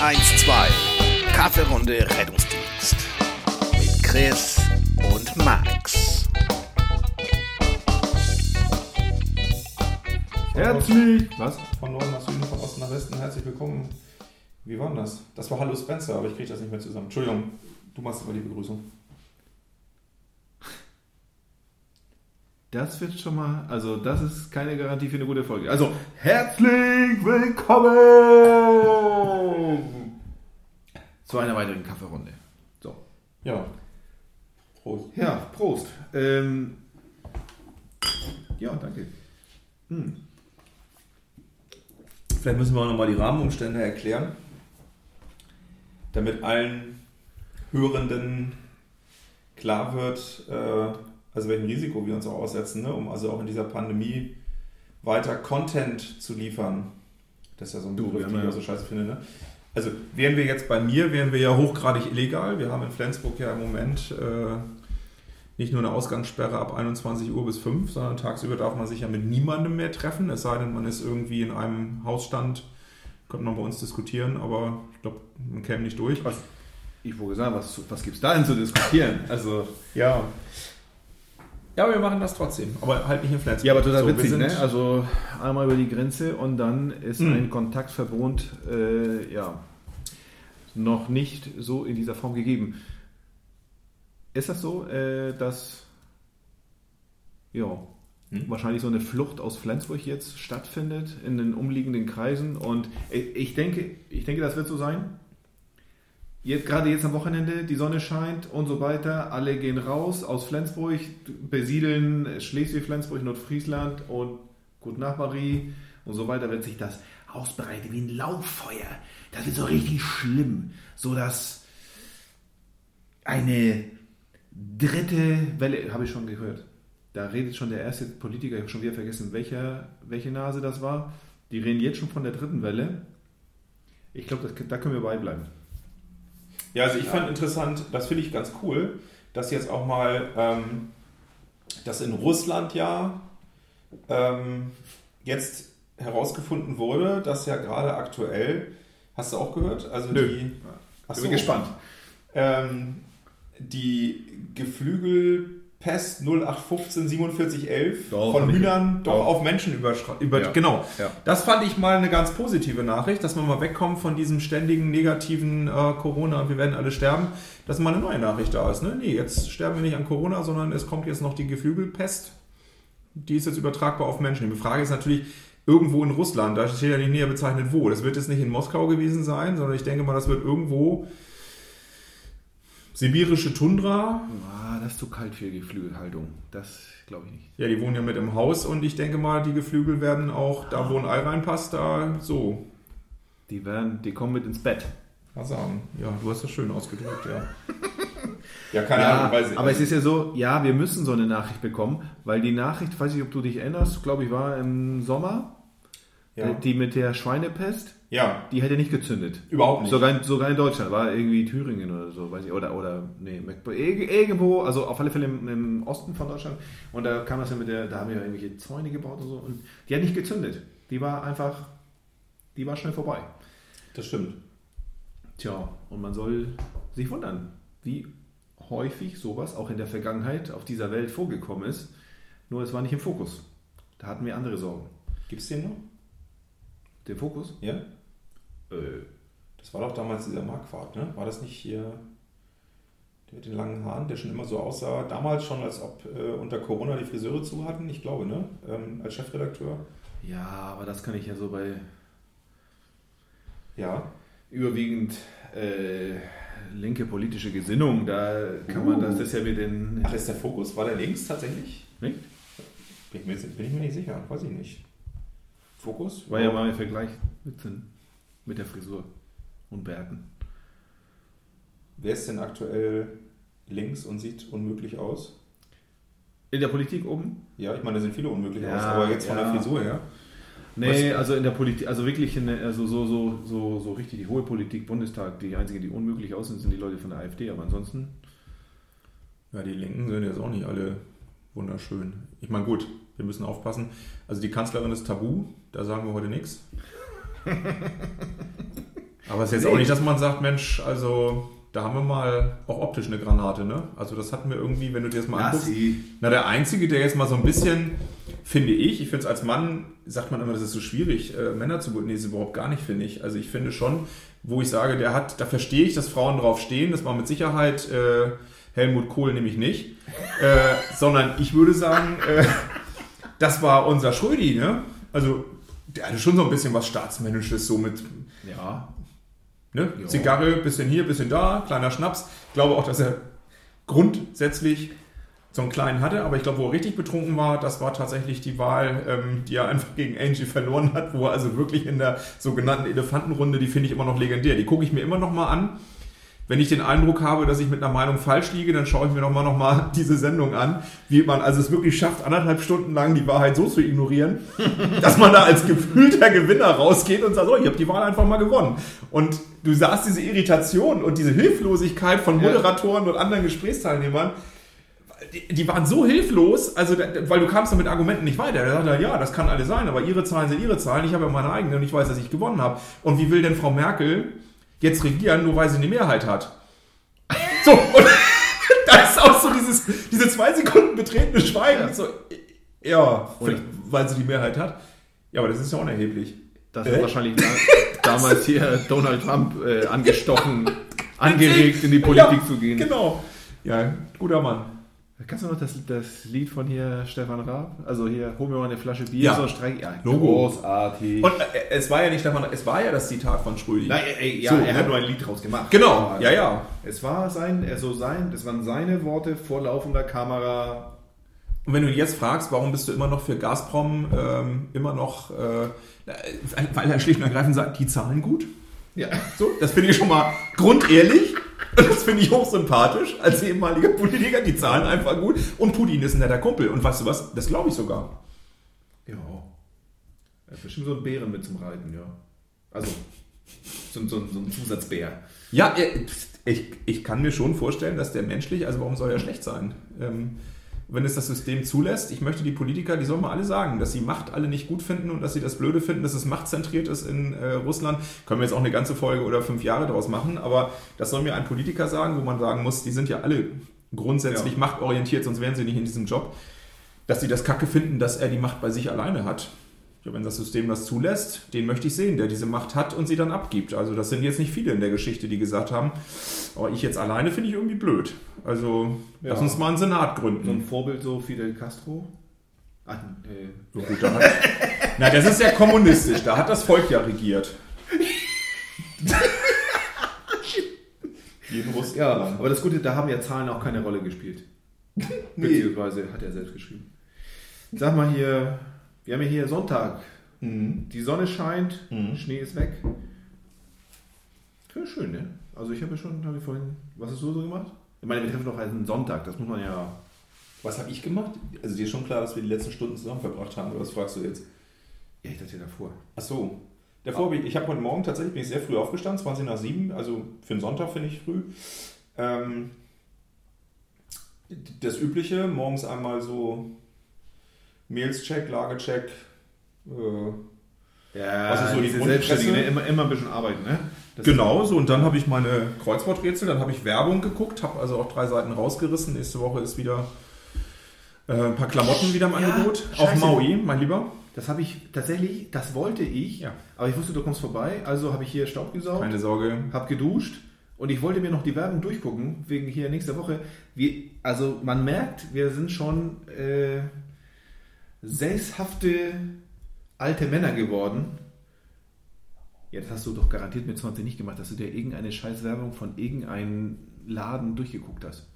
112. Kaffeerunde Rettungsdienst. Mit Chris und Max. Herzlich! Was? Von Norden nach Süden, von Osten nach Westen, herzlich willkommen. Wie war denn das? Das war Hallo Spencer, aber ich kriege das nicht mehr zusammen. Entschuldigung, du machst aber die Begrüßung. Das wird schon mal, also das ist keine Garantie für eine gute Folge. Also herzlich willkommen zu einer weiteren Kaffeerunde. So. Ja. Prost. Ja, Prost. Ähm, ja, danke. Vielleicht müssen wir auch nochmal die Rahmenumstände erklären, damit allen Hörenden klar wird, äh, also welchem Risiko wir uns auch aussetzen, ne? um also auch in dieser Pandemie weiter Content zu liefern. Das ist ja so ein Begriff, den ich ja- so scheiße finde. Ne? Also wären wir jetzt bei mir, wären wir ja hochgradig illegal. Wir haben in Flensburg ja im Moment äh, nicht nur eine Ausgangssperre ab 21 Uhr bis 5, sondern tagsüber darf man sich ja mit niemandem mehr treffen, es sei denn, man ist irgendwie in einem Hausstand. Könnte man bei uns diskutieren, aber ich glaube, man käme nicht durch. Was, ich wollte sagen, was, was gibt es da denn zu diskutieren? Also, Ja. Ja, aber wir machen das trotzdem. Aber halt nicht in Flensburg. ja, aber total So, witzig, ne? Also einmal über die Grenze und dann ist Mhm. ein Kontaktverbot, äh, ja, noch nicht so in dieser Form gegeben. Ist das so, äh, dass ja, Hm? wahrscheinlich so eine Flucht aus Flensburg jetzt stattfindet in den umliegenden Kreisen? Und ich denke, ich denke, das wird so sein. Jetzt, gerade jetzt am Wochenende, die Sonne scheint und so weiter, alle gehen raus aus Flensburg, besiedeln Schleswig-Flensburg, Nordfriesland und gut nach Marie und so weiter wird sich das ausbreiten wie ein Lauffeuer. Das wird so richtig schlimm, so dass eine dritte Welle, habe ich schon gehört. Da redet schon der erste Politiker, ich habe schon wieder vergessen, welcher, welche Nase das war. Die reden jetzt schon von der dritten Welle. Ich glaube, da können wir beibleiben. Ja, also ich fand interessant, das finde ich ganz cool, dass jetzt auch mal, ähm, dass in Russland ja ähm, jetzt herausgefunden wurde, dass ja gerade aktuell, hast du auch gehört? Also Nö. die. Ach Bin so. gespannt. Ähm, die Geflügelpest 0815 4711 Doch, von Hühnern doch Doch. auf Menschen überschreitet. Über, Ja. Genau. Ja. Das fand ich mal eine ganz positive Nachricht, dass man mal wegkommt von diesem ständigen negativen äh, Corona und wir werden alle sterben, dass mal eine neue Nachricht da ist. Ne? Nee, jetzt sterben wir nicht an Corona, sondern es kommt jetzt noch die Geflügelpest. Die ist jetzt übertragbar auf Menschen. Die Frage ist natürlich, irgendwo in Russland, da steht ja nicht näher bezeichnet wo. Das wird jetzt nicht in Moskau gewesen sein, sondern ich denke mal, das wird irgendwo sibirische Tundra. Ah, das ist zu kalt für Geflügelhaltung. Das glaube ich nicht. Ja, die wohnen ja mit im Haus und ich denke mal, die Geflügel werden auch, da wo ein Ei reinpasst, da so Die, werden, die kommen mit ins Bett. sagen. Ja, du hast das schön ausgedrückt, ja. ja, keine Ja, Ahnung, weiß ich. aber es ist ja so, ja, wir müssen so eine Nachricht bekommen, weil die Nachricht, weiß ich, ob du dich erinnerst, glaube ich, war im Sommer, ja. die mit der Schweinepest, ja, die hätte nicht gezündet. überhaupt nicht. Sogar, in- sogar in Deutschland, war irgendwie Thüringen oder so, weiß ich, oder, oder, nee, irgendwo, also auf alle Fälle im, im Osten von Deutschland. Und da kam das ja mit der, da haben wir ja irgendwelche Zäune gebaut und so, und die hat nicht gezündet. Die war einfach, die war schnell vorbei. Das stimmt. Tja, und man soll sich wundern, wie häufig sowas auch in der Vergangenheit auf dieser Welt vorgekommen ist. Nur es war nicht im Fokus. Da hatten wir andere Sorgen. Gibt es den noch? Den Fokus? Ja? Äh, Das war doch damals dieser Marquardt, ne? War das nicht hier der mit den langen Haaren, der schon immer so aussah, damals schon, als ob äh, unter Corona die Friseure zu hatten? Ich glaube, ne? Ähm, als Chefredakteur. ja, aber das kann ich ja so bei Ja. überwiegend äh, linke politische Gesinnung, da kann man das, das ist ja mit den. Ach, ist der Fokus? War der links tatsächlich? Nicht? Bin ich, mir, bin ich mir nicht sicher, weiß ich nicht. Fokus? War ja mal im Vergleich mit, den, mit der Frisur und Bärten. Wer ist denn aktuell links und sieht unmöglich aus? In der Politik oben? Ja, ich meine, da sind viele unmöglich Ja, aus, aber jetzt von ja. der Frisur her. Nee, Was- also in der Politik, also wirklich in der, also so, so, so, so richtig die hohe Politik, Bundestag, die einzigen, die unmöglich aussehen, sind die Leute von der AfD, aber ansonsten. Ja, die Linken sind jetzt auch nicht alle wunderschön. Ich meine, gut, wir müssen aufpassen. Also die Kanzlerin ist tabu, da sagen wir heute nichts. Aber es ist jetzt auch nicht, dass man sagt, Mensch, also da haben wir mal auch optisch eine Granate, ne? Also das hatten wir irgendwie, wenn du dir das mal anguckst. Na, der Einzige, der jetzt mal so ein bisschen, finde ich, ich finde es als Mann, sagt man immer, das ist so schwierig, äh, Männer zu beurteilen. Nee, ist überhaupt gar nicht, finde ich. Also ich finde schon, wo ich sage, der hat, da verstehe ich, dass Frauen drauf stehen, das war mit Sicherheit äh, Helmut Kohl nämlich nicht, äh, sondern ich würde sagen, äh, das war unser Schrödi, ne? Also der hatte schon so ein bisschen was Staatsmännisches, so mit Ja. Ne? Zigarre, bisschen hier, bisschen da, kleiner Schnaps. Ich glaube auch, dass er grundsätzlich so einen kleinen hatte, aber ich glaube, wo er richtig betrunken war, das war tatsächlich die Wahl, ähm, die er einfach gegen Angie verloren hat, wo er also wirklich in der sogenannten Elefantenrunde, die finde ich immer noch legendär. Die gucke ich mir immer noch mal an. Wenn ich den Eindruck habe, dass ich mit einer Meinung falsch liege, dann schaue ich mir noch mal, noch mal diese Sendung an, wie man also es wirklich schafft, anderthalb Stunden lang die Wahrheit so zu ignorieren, dass man da als gefühlter Gewinner rausgeht und sagt, so, ich habe die Wahl einfach mal gewonnen. Und du sahst diese Irritation und diese Hilflosigkeit von Ja. Moderatoren und anderen Gesprächsteilnehmern, die, waren so hilflos, also weil du kamst dann mit Argumenten nicht weiter. Er, ja, das kann alles sein, aber ihre Zahlen sind ihre Zahlen, ich habe ja meine eigenen und ich weiß, dass ich gewonnen habe. Und wie will denn Frau Merkel jetzt regieren, nur weil sie eine Mehrheit hat? So, und da ist auch so dieses, diese zwei Sekunden betretene Schweigen. Ja. So, ja, weil sie die Mehrheit hat. Ja, aber das ist ja unerheblich. Das Äh? hat wahrscheinlich da, damals hier Donald Trump äh, angestochen, angeregt, in die Politik ja, zu gehen. Genau. Ja, guter Mann. Kannst du noch das, das Lied von hier Stefan Raab? Also hier, hol mir mal eine Flasche Bier, Ja. so Streik. Ja, Logo. großartig. Und äh, es war ja nicht Stefan, es war ja das Zitat von Schrödi. Nein, ey, ja, So, er ne? hat nur ein Lied draus gemacht. Genau, ja, ja. Es war sein, also sein, das waren seine Worte vor laufender Kamera. Und wenn du jetzt fragst, warum bist du immer noch für Gazprom ähm, immer noch, äh, weil- weil er schlicht und ergreifend sagt, die zahlen gut. Ja. So, das finde ich schon mal grundehrlich. Und das finde ich hochsympathisch als ehemaliger Politiker. Die zahlen einfach gut. Und Putin ist ein netter Kumpel. Und weißt du was? Das glaube ich sogar. Ja. Er hat bestimmt so einen Bären mit zum Reiten, ja. Also, so, so, so ein Zusatzbär. Ja, er- ich, ich kann mir schon vorstellen, dass der menschlich, also warum soll er schlecht sein? Ähm, wenn es das System zulässt, ich möchte die Politiker, die sollen mal alle sagen, dass sie Macht alle nicht gut finden und dass sie das Blöde finden, dass es machtzentriert ist in äh, Russland. Können wir jetzt auch eine ganze Folge oder fünf Jahre daraus machen, aber das soll mir ein Politiker sagen, wo man sagen muss, die sind ja alle grundsätzlich Ja. machtorientiert, sonst wären sie nicht in diesem Job, dass sie das Kacke finden, dass er die Macht bei sich alleine hat. Ja, wenn das System das zulässt, den möchte ich sehen, der diese Macht hat und sie dann abgibt. Also das sind jetzt nicht viele in der Geschichte, die gesagt haben, aber ich jetzt alleine finde ich irgendwie blöd. Also Ja. lass uns mal einen Senat So ein gründen. Vorbild so Fidel Castro. Ach, äh, So gut, da hat, na, das ist ja kommunistisch, da hat das Volk ja regiert. Jeden Russen. ja, aber das Gute, da haben ja Zahlen auch keine Rolle gespielt. Beziehungsweise hat er selbst geschrieben. Sag mal hier, wir haben ja hier Sonntag. Mhm. Die Sonne scheint, Mhm. Schnee ist weg. Ich schön, ne? Also ich habe ja schon, habe ich vorhin, was hast du so gemacht? Ich meine, wir treffen doch einen Sonntag, das muss man ja. Was habe ich gemacht? Also dir ist schon klar, dass wir die letzten Stunden zusammen verbracht haben, oder was fragst du jetzt? Ja, ich dachte ja davor. Ach so. Davor habe ich, ich habe heute Morgen tatsächlich bin ich sehr früh aufgestanden, 20 nach 7, also für einen Sonntag finde ich früh. Ähm, das Übliche, morgens einmal so Mails-Check, Lagecheck, äh, Ja, Was ist so die diese Grundpresse? Ne? immer, immer ein bisschen arbeiten, ne? Das Genau, so und dann habe ich meine Kreuzworträtsel, dann habe ich Werbung geguckt, habe also auch drei Seiten rausgerissen. Nächste Woche ist wieder äh, ein paar Klamotten wieder im Ja, Angebot. Auf scheiße. Maui, mein Lieber. Das habe ich tatsächlich, das wollte ich, Ja. aber ich wusste, du kommst vorbei, also habe ich hier Staub gesaugt, Keine Sorge. habe geduscht und ich wollte mir noch die Werbung durchgucken, wegen hier nächster Woche. Wir, also man merkt, wir sind schon äh, sesshafte alte Männer geworden. Ja, das hast du doch garantiert mit 20 nicht gemacht, dass du dir irgendeine Scheißwerbung von irgendeinem Laden durchgeguckt hast.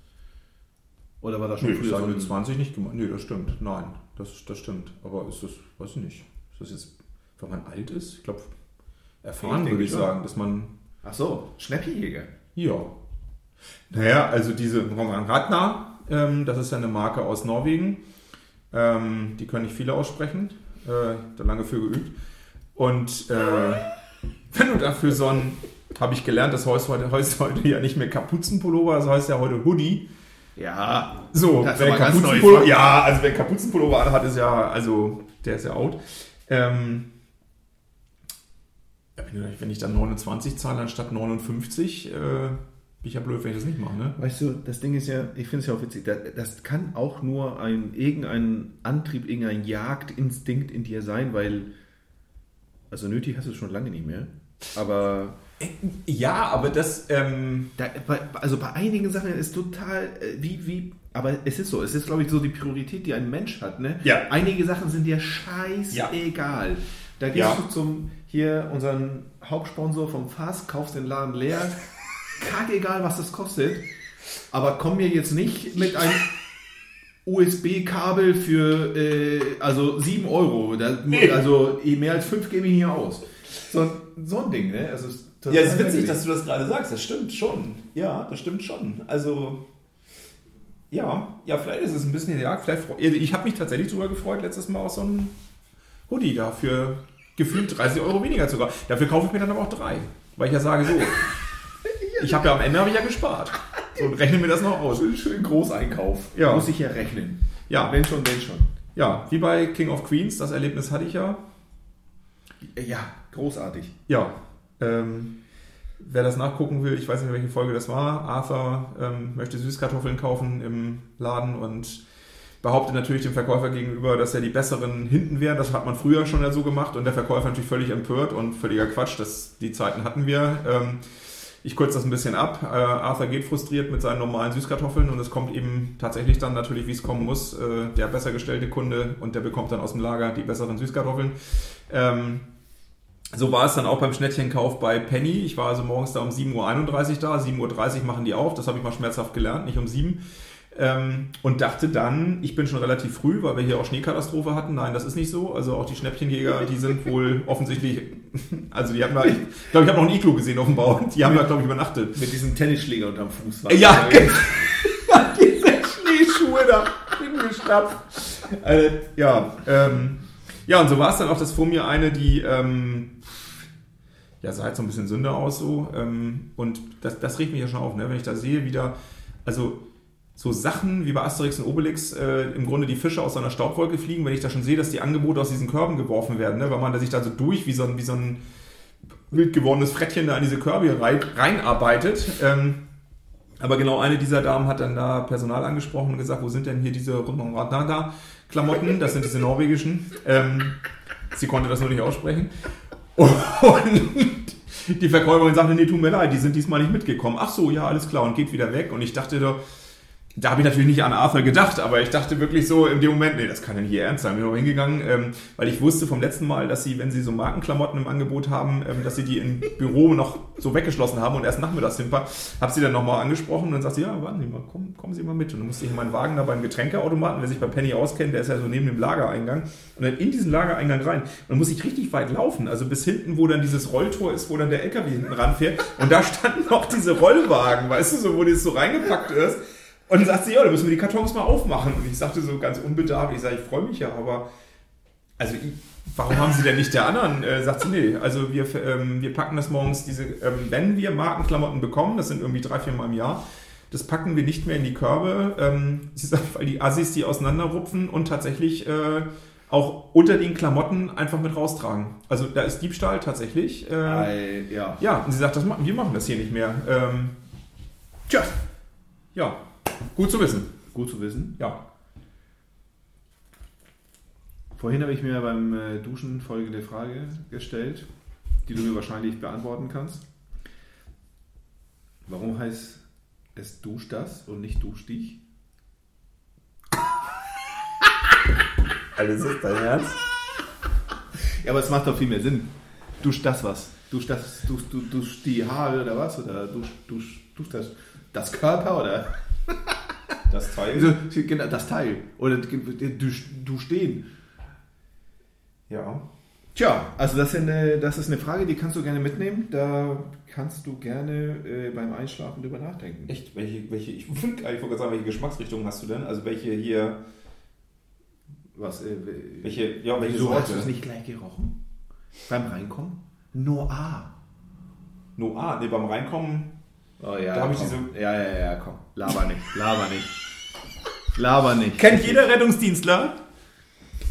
Oder war das schon Nee, früher habe so ich mit ein- 20 nicht gemacht. Nee, das stimmt. Nein, das, das stimmt. Aber ist das, weiß ich nicht. Ist das jetzt, wenn man alt ist? Ich glaube, erfahren Ich würde ich sagen, dass man, Ach so, Schnäppchenjäger. ja. Naja, also diese Ratner, ähm, das ist ja eine Marke aus Norwegen. Ähm, die können nicht viele aussprechen. Äh, da lange für geübt. Und äh, wenn du dafür so ein, habe ich gelernt, das heißt heute, heißt heute ja nicht mehr Kapuzenpullover, das heißt ja heute Hoodie. Ja, So, ganz Kapuzenpullover, neu. ja, also wer Kapuzenpullover anhat, ist ja, also, der ist ja out. Ähm, wenn ich dann 29 zahle anstatt 59, äh, bin ich ja blöd, wenn ich das nicht mache, ne? Weißt du, das Ding ist ja, ich finde es ja auch witzig, das, kann auch nur ein, irgendein Antrieb, irgendein Jagdinstinkt in dir sein, weil, also nötig hast du es schon lange nicht mehr, aber Ja, aber das, ähm, da, also bei einigen Sachen ist total, äh, wie, wie, aber es ist so, es ist glaube ich so die Priorität, die ein Mensch hat, ne? Ja. Einige Sachen sind dir scheißegal. Da gehst Ja. du zum, hier, unseren Hauptsponsor vom Fass, kaufst den Laden leer, kackegal, was das kostet, aber komm mir jetzt nicht mit einem USB-Kabel für, äh, also 7 Euro, also eh mehr als 5 gebe ich hier aus. So, so ein Ding, ne? Also, Ja, es ist witzig, dass du das gerade sagst. Das stimmt schon. Ja, das stimmt schon. Also, ja, ja, vielleicht ist es ein bisschen ja, vielleicht freu- Ich habe mich tatsächlich darüber gefreut, letztes Mal auch so ein Hoodie da für gefühlt 30 Euro weniger sogar. Dafür kaufe ich mir dann aber auch drei. Weil ich ja sage so, ich habe ja am Ende habe ich ja gespart. So, und rechne mir das noch aus. Schön, schön Großeinkauf. Ja. Muss ich ja rechnen. Ja. Wenn schon, wenn schon. Ja, wie bei King of Queens, das Erlebnis hatte ich ja. Ja, großartig. Ja, ähm, wer das nachgucken will, ich weiß nicht, welche Folge das war. Arthur ähm, möchte Süßkartoffeln kaufen im Laden und behauptet natürlich dem Verkäufer gegenüber, dass er die besseren hinten wären. Das hat man früher schon ja so gemacht und der Verkäufer natürlich völlig empört und völliger Quatsch. Das, die Zeiten hatten wir. Ähm, ich kürze das ein bisschen ab. Äh, Arthur geht frustriert mit seinen normalen Süßkartoffeln und es kommt eben tatsächlich dann natürlich, wie es kommen muss, äh, der besser gestellte Kunde und der bekommt dann aus dem Lager die besseren Süßkartoffeln. Ähm, so war es dann auch beim Schnettchenkauf bei Penny. Ich war also morgens da um 7.31 Uhr da. 7.30 Uhr machen die auf. Das habe ich mal schmerzhaft gelernt, nicht um 7 ähm, und dachte dann, ich bin schon relativ früh, weil wir hier auch Schneekatastrophe hatten. Nein, das ist nicht so. Also auch die Schnäppchenjäger, die sind wohl offensischlich, also die haben da, ich glaube, ich habe noch ein Iglo gesehen auf dem Bau. Die haben da, glaube ich, übernachtet. Mit diesem Tennisschläger unterm Fuß. war Ja, das. diese Schneeschuhe da hingeschnappt. Äh, ja, ähm, ja, und so war es dann auch, dass vor mir eine, die, ähm, ja, sah halt so ein bisschen Sünde aus so. Ähm, und das, das regt mich ja schon auf, ne? wenn ich da sehe, wieder, also so Sachen wie bei Asterix und Obelix äh, im Grunde die Fische aus einer Staubwolke fliegen, wenn ich da schon sehe, dass die Angebote aus diesen Körben geworfen werden, ne? weil man da sich da so durch wie so ein, wie so ein wild gewordenes Frettchen da in diese Körbe rein, reinarbeitet. Ähm, aber genau eine dieser Damen hat dann da Personal angesprochen und gesagt, wo sind denn hier diese Klamotten? Das sind diese norwegischen. Ähm, sie konnte das nur nicht aussprechen. Und die Verkäuferin sagte, nee, tut mir leid, die sind diesmal nicht mitgekommen. Ach so, ja, alles klar und geht wieder weg. Und ich dachte doch, da habe ich natürlich nicht an Arthur gedacht, aber ich dachte wirklich so in dem Moment, nee, das kann ja nicht ernst sein. Bin noch hingegangen, ähm, weil ich wusste vom letzten Mal, dass sie, wenn sie so Markenklamotten im Angebot haben, ähm, dass sie die im Büro noch so weggeschlossen haben und erst nachmittags hinfahren. Habe sie dann nochmal angesprochen und dann sagt sie, ja, warten Sie mal, kommen, kommen Sie mal mit. Und dann musste ich in meinen Wagen da beim Getränkeautomaten, wer sich bei Penny auskennt, der ist ja so neben dem Lagereingang. Und dann in diesen Lagereingang rein. Und dann muss ich richtig weit laufen, also bis hinten, wo dann dieses Rolltor ist, wo dann der LKW hinten ranfährt. Und da standen noch diese Rollwagen, weißt du, so, wo das so reingepackt ist. Und dann sagt sie, ja, da müssen wir die Kartons mal aufmachen. Und ich sagte so ganz unbedarft, ich sage, ich freue mich ja, aber also ich, warum haben Sie denn nicht der anderen? Äh, sagt sie, nee, also wir, ähm, wir packen das morgens, diese, ähm, wenn wir Markenklamotten bekommen, das sind irgendwie drei, vier Mal im Jahr, das packen wir nicht mehr in die Körbe. Ähm, sie sagt, weil die Assis die auseinanderrupfen und tatsächlich äh, auch unter den Klamotten einfach mit raustragen. Also da ist Diebstahl tatsächlich. Äh, Ei, ja. ja, und sie sagt, das machen, wir machen das hier nicht mehr. Ähm, tja, ja, gut zu wissen. Gut zu wissen. Ja. Vorhin habe ich mir beim äh, Duschen folgende Frage gestellt, die du mir wahrscheinlich beantworten kannst. Warum heißt es Dusch das und nicht Dusch dich? Alles ist dein Ernst? Ja, aber es macht doch viel mehr Sinn. Dusch das was? Dusch das, dusch, du, dusch die Haare oder was? Oder dusch, dusch, dusch das, das Körper oder? Das Teil. Also, genau, das Teil. Oder dusch, dusch den. Ja. Tja, also das ist, eine, das ist eine Frage, die kannst du gerne mitnehmen. Da kannst du gerne äh, beim Einschlafen drüber nachdenken. Echt? Welche, welche, ich wollte gerade sagen, welche Geschmacksrichtung hast du denn? Also welche hier, Was? Äh, welche, ja, welche wieso hast du es nicht gleich gerochen? Beim Reinkommen? Noah. Noah, nee, beim Reinkommen, Oh ja, Da hab ich diese- Ja, ja, ja, komm. Laber nicht, laber nicht. Laber nicht. kennt jeder Rettungsdienstler.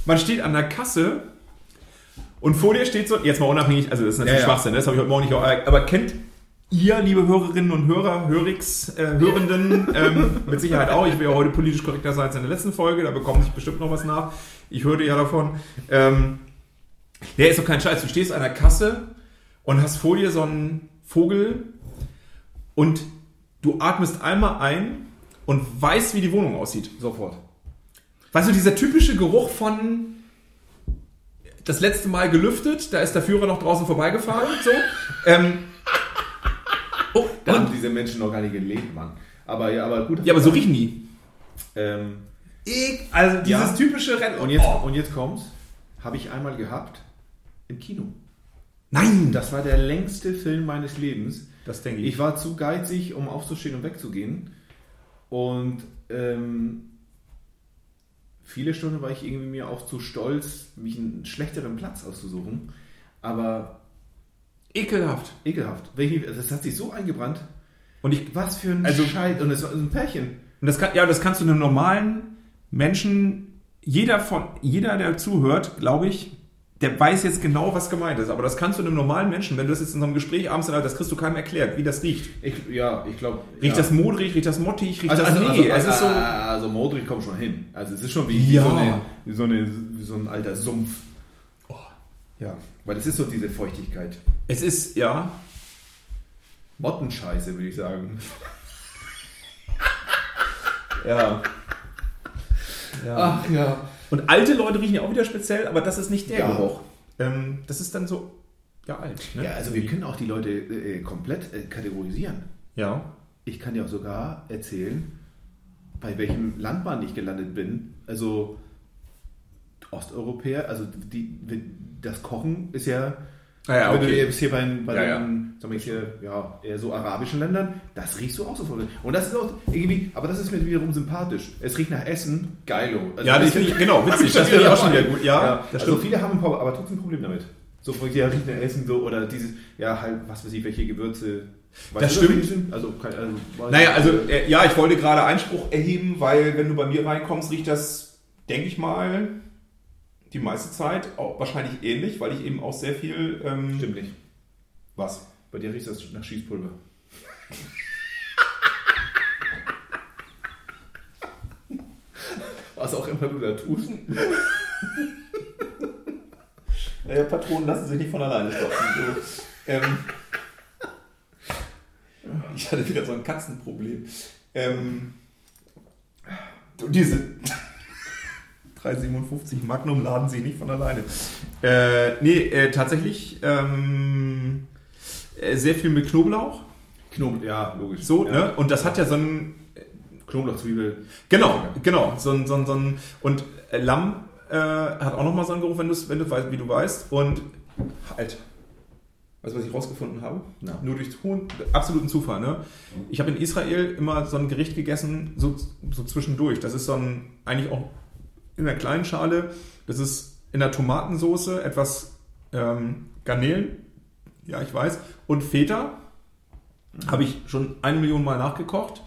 Man steht an der Kasse Und vor dir steht so, jetzt mal unabhängig, also das ist natürlich Ja, ja. Schwachsinn, das habe ich heute Morgen nicht, aber kennt ihr, liebe Hörerinnen und Hörer, Hörix, äh, Hörenden, ähm, mit Sicherheit auch, ich will ja heute politisch korrekter sein als in der letzten Folge, da bekommt sich bestimmt noch was nach. Ich hörte ja davon. Ähm, der ist doch kein Scheiß, du stehst an der Kasse und hast vor dir so einen Vogel und du atmest einmal ein und weißt, wie die Wohnung aussieht. Sofort. Weißt du, dieser typische Geruch von das letzte Mal gelüftet, da ist der Führer noch draußen vorbeigefahren, so. Ähm, oh, Da haben diese Menschen noch gar nicht gelebt, Mann. Aber ja, aber gut. ja, aber so riechen die. Ähm, Also dieses Ja. typische Rennen. und jetzt, oh. und jetzt kommt's. Habe ich einmal gehabt im Kino. Nein! Das war der längste Film meines Lebens. Das denke ich. Ich war zu geizig, um aufzustehen und wegzugehen. Und ähm, viele Stunden war ich irgendwie mir auch zu stolz, mich einen schlechteren Platz auszusuchen. Aber Ekelhaft. ekelhaft. Das hat sich so eingebrannt. Und ich Was für ein Also- Scheiß. Und es war ein Pärchen. Und das kann, ja, das kannst du einem normalen Menschen, jeder von, jeder, der zuhört, glaube ich, der weiß jetzt genau, was gemeint ist. Aber das kannst du einem normalen Menschen, wenn du das jetzt in so einem Gespräch abends, das kriegst du keinem erklärt, wie das riecht. Ich, ja, ich glaube. Riecht ja. das modrig, riecht das mottig, riecht Also, das also, nee, also, ist so. also Modric kommt schon hin. Also es ist schon wie, wie, Ja. so, eine, wie, so, eine, wie so ein alter Sumpf. Oh. Ja, weil es ist so diese Feuchtigkeit. Es ist, ja. Mottenscheiße, würde ich sagen. Ja. ja. Ach ja. Und alte Leute riechen ja auch wieder speziell, aber das ist nicht der Ja. Geruch. Ähm, das ist dann so, ja, alt. Ne? Ja, also wir können auch die Leute äh, komplett äh, kategorisieren. Ja. Ich kann dir auch sogar erzählen, bei welchem Landbahn ich gelandet bin. Also Osteuropäer, also die, das Kochen ist ja, ja, wenn du jetzt hier bei, bei Ja, den, jetzt hier, ja, eher so arabischen Ländern, das riechst du auch sofort. Und das ist auch irgendwie, aber das ist mir wiederum sympathisch. Es riecht nach Essen, geilo. Also Ja, das finde ich, genau, witzig. Das finde ich auch schon wieder gut. Ja, ja, das also stimmt. viele haben ein paar, aber trotzdem ein Problem damit. So, ich ja riecht nach Essen so oder dieses, ja, halt, was weiß ich, welche Gewürze. Weißt Das stimmt. Also, kein, also Naja, also äh, ja, ich wollte gerade Einspruch erheben, weil wenn du bei mir reinkommst, riecht das, denke ich mal, die meiste Zeit auch wahrscheinlich ähnlich, weil ich eben auch sehr viel. Ähm, Stimmt nicht. Was? Bei dir riecht das nach Schießpulver. Was auch immer du da tust. Naja, Patronen lassen sich nicht von alleine stopfen. So. Ähm, ich hatte wieder so ein Katzenproblem. Ähm, und diese 357 Magnum laden sich nicht von alleine. Äh, nee, äh, tatsächlich ähm, äh, sehr viel mit Knoblauch. Knoblauch, ja, logisch. So, ja. ne? Und das hat ja so ein Knoblauch, Zwiebel. Genau, genau. So ein, so ein, so ein, und äh, Lamm äh, hat auch nochmal so einen Geruch, wenn, wenn du weißt, wie du weißt. Und halt. Weißt du, was ich rausgefunden habe? Na. Nur durch hohen, absoluten Zufall. Ne? Ich habe in Israel immer so ein Gericht gegessen, so, so zwischendurch. Das ist so ein, eigentlich auch in einer kleinen Schale. Das ist in der Tomatensoße etwas ähm, Garnelen, ja, ich weiß, und Feta. Habe ich schon eine Million Mal nachgekocht.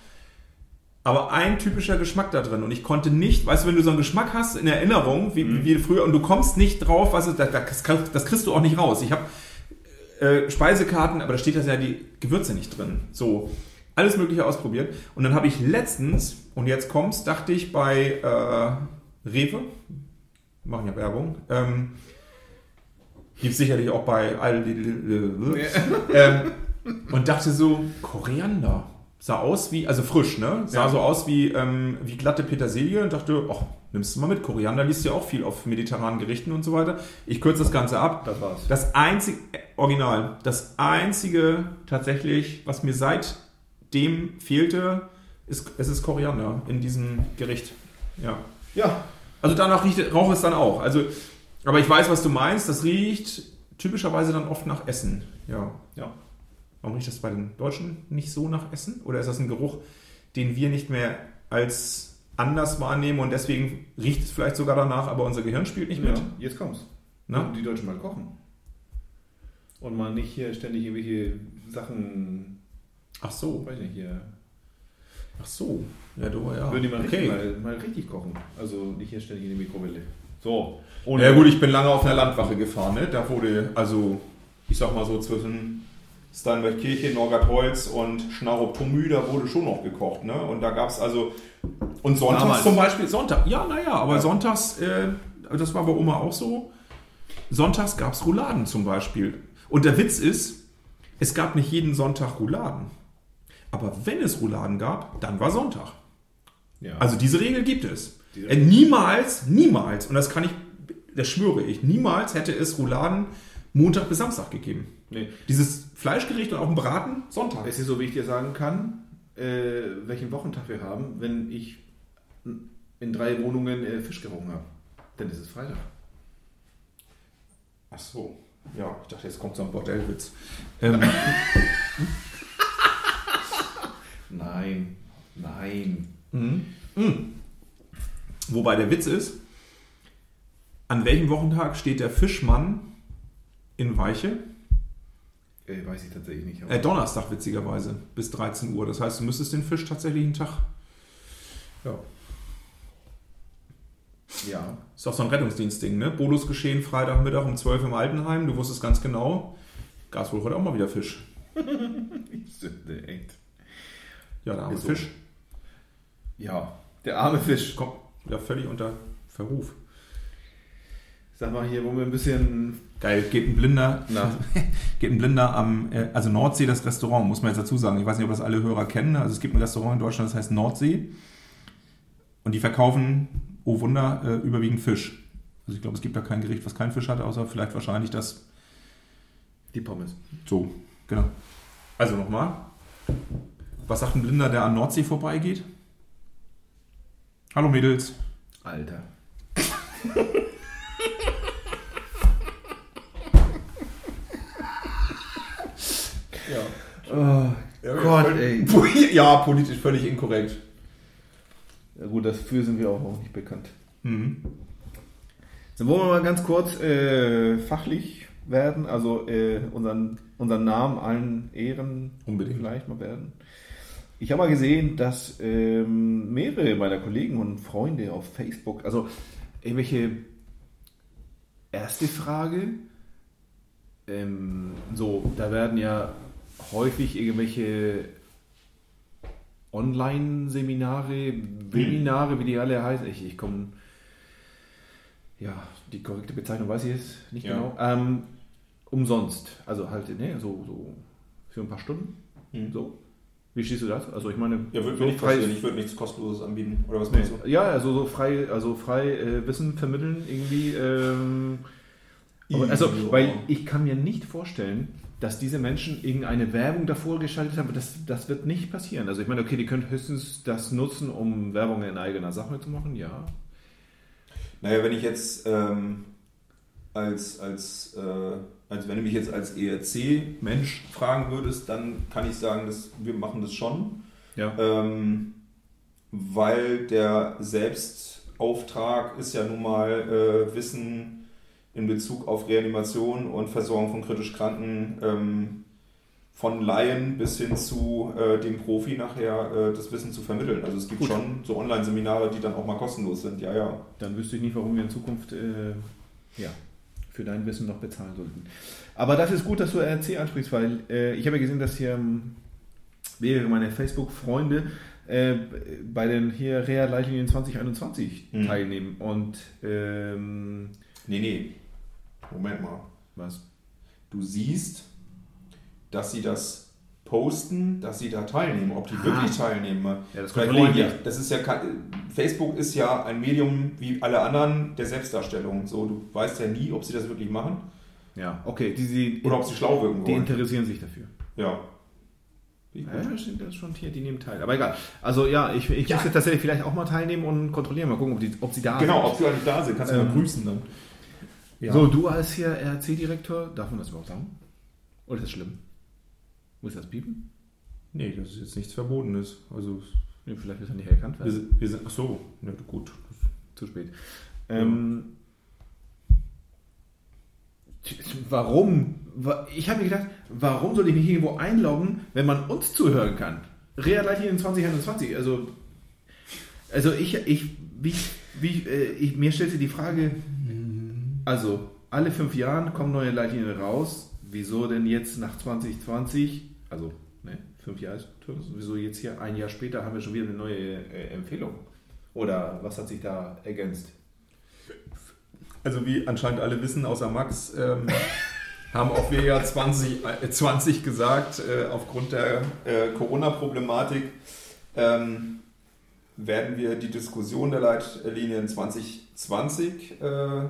Aber ein typischer Geschmack da drin. Und ich konnte nicht, weißt du, wenn du so einen Geschmack hast in Erinnerung, wie, wie früher, und du kommst nicht drauf, was das, das, das kriegst du auch nicht raus. Ich habe äh, Speisekarten, aber da steht das ja die Gewürze nicht drin. So, alles Mögliche ausprobiert. Und dann habe ich letztens, und jetzt kommst, dachte ich bei äh, Rewe, machen ja Werbung, ähm, gibt sicherlich auch bei ähm, und dachte so, Koriander. Sah aus wie, also frisch, ne? Sah Ja. so aus wie, ähm, wie glatte Petersilie und dachte, ach, nimmst du mal mit. Koriander liest ja auch viel auf mediterranen Gerichten und so weiter. Ich kürze das Ganze ab. Das war's. Das einzige, äh, original, das einzige tatsächlich, was mir seitdem fehlte, ist, es ist Koriander in diesem Gericht. Ja. Ja, Also danach riecht, raucht es dann auch. Also, aber ich weiß, was du meinst. Das riecht typischerweise dann oft nach Essen. Ja. ja. Warum riecht das bei den Deutschen nicht so nach Essen? Oder ist das ein Geruch, den wir nicht mehr als anders wahrnehmen und deswegen riecht es vielleicht sogar danach, aber unser Gehirn spielt nicht mit? ja. Jetzt kommt's. Na? Und die Deutschen mal kochen. Und mal nicht hier ständig irgendwelche Sachen, Ach so. weiß nicht, hier. Ach so. Ja, du, ja. Würden die mal, okay. richtig, mal, mal richtig kochen. Also nicht hier ständig in die Mikrowelle. So. Ja gut, ich bin lange auf einer Landwache gefahren, ne? Da wurde, also, ich sag mal so zwischen Steinbergkirche, Norgatholz und Schnarup-Tomü, da wurde schon noch gekocht, ne? Und da gab es also, und sonntags Damals. zum Beispiel, Sonntag, ja, naja, aber sonntags, äh, das war bei Oma auch so, sonntags gab es Rouladen zum Beispiel. Und der Witz ist, es gab nicht jeden Sonntag Rouladen. Aber wenn es Rouladen gab, dann war Sonntag. Ja. Also diese Regel gibt es. Diese- niemals, niemals, und das kann ich, das schwöre ich, niemals hätte es Rouladen Montag bis Samstag gegeben. nee. Dieses Fleischgericht und auch ein Braten Sonntag. Es ist so, wie ich dir sagen kann, äh, welchen Wochentag wir haben, wenn ich in drei Wohnungen äh, Fisch gerungen habe. Dann ist es Freitag. Ach so. Ja, ich dachte, jetzt kommt so ein Bordellwitz. Ähm, Nein, nein. wobei der Witz ist, an welchem Wochentag steht der Fischmann in Weiche? Äh, weiß ich tatsächlich nicht. Äh, Donnerstag, witzigerweise, bis 13 Uhr. Das heißt, du müsstest den Fisch tatsächlich einen Tag. Ja. ja. Ist auch so ein Rettungsdienstding, ne? Bonusgeschehen Freitagmittag um 12 im Altenheim. Du wusstest ganz genau, gab es wohl heute auch mal wieder Fisch. Sünde, echt. Ja, der arme Ist so. Fisch. Ja, der arme Fisch. Kommt wieder völlig unter Verruf. Sag mal hier, wo wir ein bisschen. Geil, geht ein Blinder, geht ein Blinder am, äh, also Nordsee, das Restaurant, muss man jetzt dazu sagen. Ich weiß nicht, ob das alle Hörer kennen. Also es gibt ein Restaurant in Deutschland, das heißt Nordsee. Und die verkaufen, oh Wunder, äh, überwiegend Fisch. Also ich glaube, es gibt da kein Gericht, was keinen Fisch hat, außer vielleicht wahrscheinlich das Die Pommes. So, genau. Also nochmal. Was sagt ein Blinder, der an Nordsee vorbeigeht? Hallo Mädels. Alter. Ja. Oh Gott, ey. Ja, politisch völlig inkorrekt. Ja gut, dafür sind wir auch, auch nicht bekannt. Mhm. Dann wollen wir mal ganz kurz äh, fachlich werden, also äh, unseren, unseren Namen allen Ehren Unbedingt. vielleicht mal werden. Ich habe mal gesehen, dass ähm, mehrere meiner Kollegen und Freunde auf Facebook, also irgendwelche erste Frage, ähm, so, da werden ja häufig irgendwelche Online-Seminare, Webinare, wie die alle heißen. Ich, ich komme, ja, die korrekte Bezeichnung weiß ich jetzt nicht Ja. genau. Ähm, umsonst, also halt, ne, so, so für ein paar Stunden. Mhm. So. Wie stehst du das? Also ich meine, Ja, würde so nicht frei-. Ich würde nichts Kostenloses anbieten. Oder was Nee. meinst du? Ja, also so frei, also frei äh, Wissen vermitteln irgendwie. Ähm, aber, also, weil ich kann mir nicht vorstellen, dass diese Menschen irgendeine Werbung davor geschaltet haben. Das, das wird nicht passieren. Also ich meine, okay, die können höchstens das nutzen, um Werbung in eigener Sache zu machen, ja. Naja, wenn ich jetzt ähm, als, als, äh, also wenn du mich jetzt als ERC-Mensch fragen würdest, dann kann ich sagen, dass wir machen das schon. Ja. Ähm, weil der Selbstauftrag ist ja nun mal äh, Wissen in Bezug auf Reanimation und Versorgung von kritisch Kranken ähm, von Laien bis hin zu äh, dem Profi nachher äh, das Wissen zu vermitteln. Also es gibt Gut. schon so Online-Seminare, die dann auch mal kostenlos sind. Ja, ja. Dann wüsste ich nicht, warum wir in Zukunft äh, ja, für dein Wissen noch bezahlen sollten. Aber das ist gut, dass du RC ansprichst, weil äh, ich habe ja gesehen, dass hier ähm, mehrere meiner Facebook-Freunde äh, bei den hier Reha-Leitlinien 2021 Mhm. teilnehmen. Und ähm, Nee, nee. Moment mal. was? Du siehst, dass sie das posten, dass sie da teilnehmen. Ob die Ah. wirklich teilnehmen. Ja, das die, nicht. das ist ja kein, Facebook ist ja ein Medium wie alle anderen der Selbstdarstellung. So, du weißt ja nie, ob sie das wirklich machen Ja, okay, die, die, oder ob sie schlau wirken die wollen. interessieren sich dafür. Ja. Wie gut. Ja, das stimmt, das ist schon hier, die nehmen teil. Aber egal. Also ja, ich, ich Ja. müsste tatsächlich vielleicht auch mal teilnehmen und kontrollieren, mal gucken, ob, die, ob sie da Genau, sind. ob sie eigentlich da sind, kannst du Ähm, mal grüßen dann. Ja. So, du als hier RC-Direktor, darf man das überhaupt sagen? Oder ist das schlimm? Muss das piepen? nee, das ist jetzt nichts Verbotenes. Also, Nee, vielleicht ist er nicht erkannt wir, werden. sind- wir sind, ach so, ja, gut. Zu spät. Ähm, Warum? Wa- Ich habe mir gedacht, warum soll ich mich irgendwo einloggen, wenn man uns zuhören kann? Reha Leitlinien 2021, also, also ich, ich, wie, Wie, äh, ich, mir stellte die Frage, also alle fünf Jahre kommen neue Leitlinien raus. Wieso denn jetzt nach 2020, also ne, fünf Jahre, wieso jetzt hier ein Jahr später haben wir schon wieder eine neue äh, Empfehlung? Oder was hat sich da ergänzt? Also wie anscheinend alle wissen, außer Max, ähm, haben auch wir ja 2020 äh, 20 gesagt, äh, aufgrund der äh, Corona-Problematik ähm, werden wir die Diskussion der Leitlinien 2020 äh,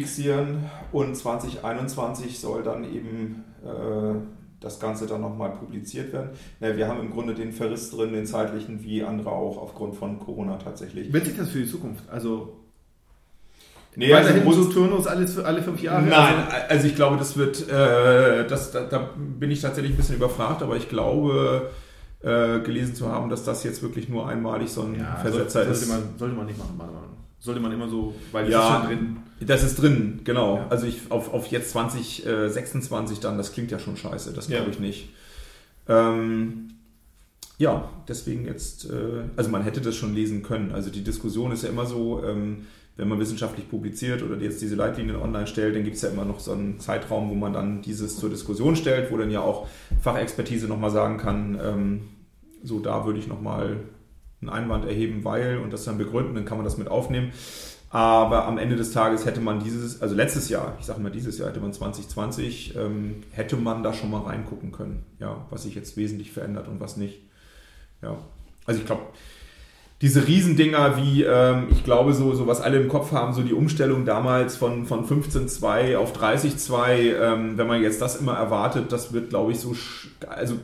fixieren und 2021 soll dann eben äh, das Ganze dann nochmal publiziert werden. Ja, wir haben im Grunde den Verriss drin, den zeitlichen, wie andere auch aufgrund von Corona tatsächlich. Wird sich das für die Zukunft? Also Nee, also weiterhin muss- so Turnus alles, alle fünf Jahre? Nein, also ich glaube, das wird, äh, das, da, da bin ich tatsächlich ein bisschen überfragt, aber ich glaube, äh, gelesen zu haben, dass das jetzt wirklich nur einmalig so ein Ja, Versetzer sollte, ist. man, sollte man nicht machen, meiner Meinung nach. Sollte man immer so, weil Ja. ist schon drin. Das ist drin, genau. Ja. Also ich auf, auf jetzt 2026 dann, das klingt ja schon scheiße, das Ja. glaube ich nicht. Ähm, ja, deswegen jetzt, äh, also man hätte das schon lesen können. Also die Diskussion ist ja immer so, ähm, wenn man wissenschaftlich publiziert oder jetzt diese Leitlinien online stellt, dann gibt es ja immer noch so einen Zeitraum, wo man dann dieses zur Diskussion stellt, wo dann ja auch Fachexpertise nochmal sagen kann, ähm, so da würde ich nochmal einen Einwand erheben, weil und das dann begründen, dann kann man das mit aufnehmen. Aber am Ende des Tages hätte man dieses, also letztes Jahr, ich sage mal dieses Jahr, hätte man 2020, ähm, hätte man da schon mal reingucken können, ja, was sich jetzt wesentlich verändert und was nicht. Ja, also ich glaube, diese Riesendinger wie, ähm, ich glaube, so, so was alle im Kopf haben, so die Umstellung damals von, von 15.2 auf 30.2, ähm, wenn man jetzt das immer erwartet, das wird, glaube ich, so, also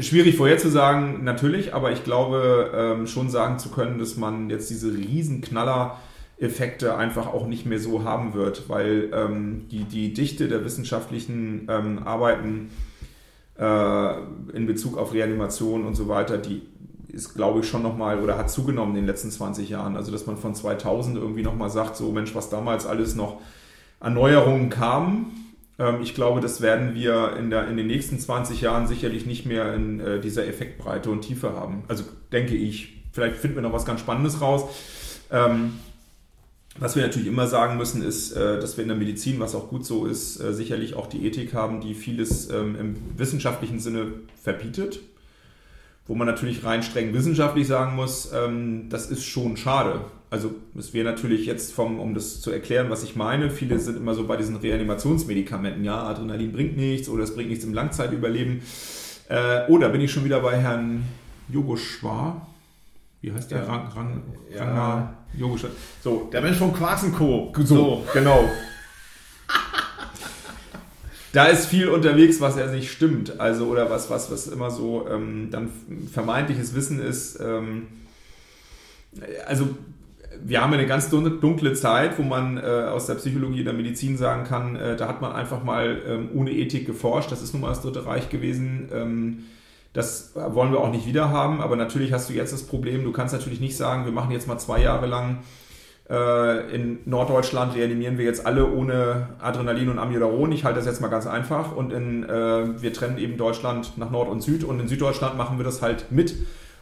schwierig vorherzusagen, natürlich, aber ich glaube ähm, schon sagen zu können, dass man jetzt diese Riesenknaller-Effekte einfach auch nicht mehr so haben wird, weil ähm, die, die Dichte der wissenschaftlichen ähm, Arbeiten äh, in Bezug auf Reanimation und so weiter, die ist, glaube ich, schon nochmal oder hat zugenommen in den letzten 20 Jahren. Also, dass man von 2000 irgendwie nochmal sagt, so Mensch, was damals alles noch an Neuerungen kam. Ähm, ich glaube, das werden wir in, der, in den nächsten 20 Jahren sicherlich nicht mehr in äh, dieser Effektbreite und Tiefe haben. Also, denke ich. Vielleicht finden wir noch was ganz Spannendes raus. Ähm, was wir natürlich immer sagen müssen, ist, äh, dass wir in der Medizin, was auch gut so ist, äh, sicherlich auch die Ethik haben, die vieles ähm, im wissenschaftlichen Sinne verbietet. Wo man natürlich rein streng wissenschaftlich sagen muss, das ist schon schade. Also es wäre natürlich jetzt vom, um das zu erklären, was ich meine, viele sind immer so bei diesen Reanimationsmedikamenten, ja, Adrenalin bringt nichts oder es bringt nichts im Langzeitüberleben. Äh, oh, da bin ich schon wieder bei Herrn Jogoschwar. Wie heißt der? Ja. Rang, Rang, Ja. Ranga Jogoschwar. So, Der Mensch vom Quasenco. so, genau. Da ist viel unterwegs, was ja nicht stimmt. Also, oder was, was, was immer so ähm, dann vermeintliches Wissen ist. Ähm, also, wir haben eine ganz dun- dunkle Zeit, wo man äh, aus der Psychologie der Medizin sagen kann, äh, da hat man einfach mal ähm, ohne Ethik geforscht. Das ist nun mal das Dritte Reich gewesen. Ähm, das wollen wir auch nicht wieder haben. Aber natürlich hast du jetzt das Problem, du kannst natürlich nicht sagen, wir machen jetzt mal zwei Jahre lang äh, in Norddeutschland reanimieren wir jetzt alle ohne Adrenalin und Amiodaron. Ich halte das jetzt mal ganz einfach. Und in, äh, wir trennen eben Deutschland nach Nord und Süd. Und in Süddeutschland machen wir das halt mit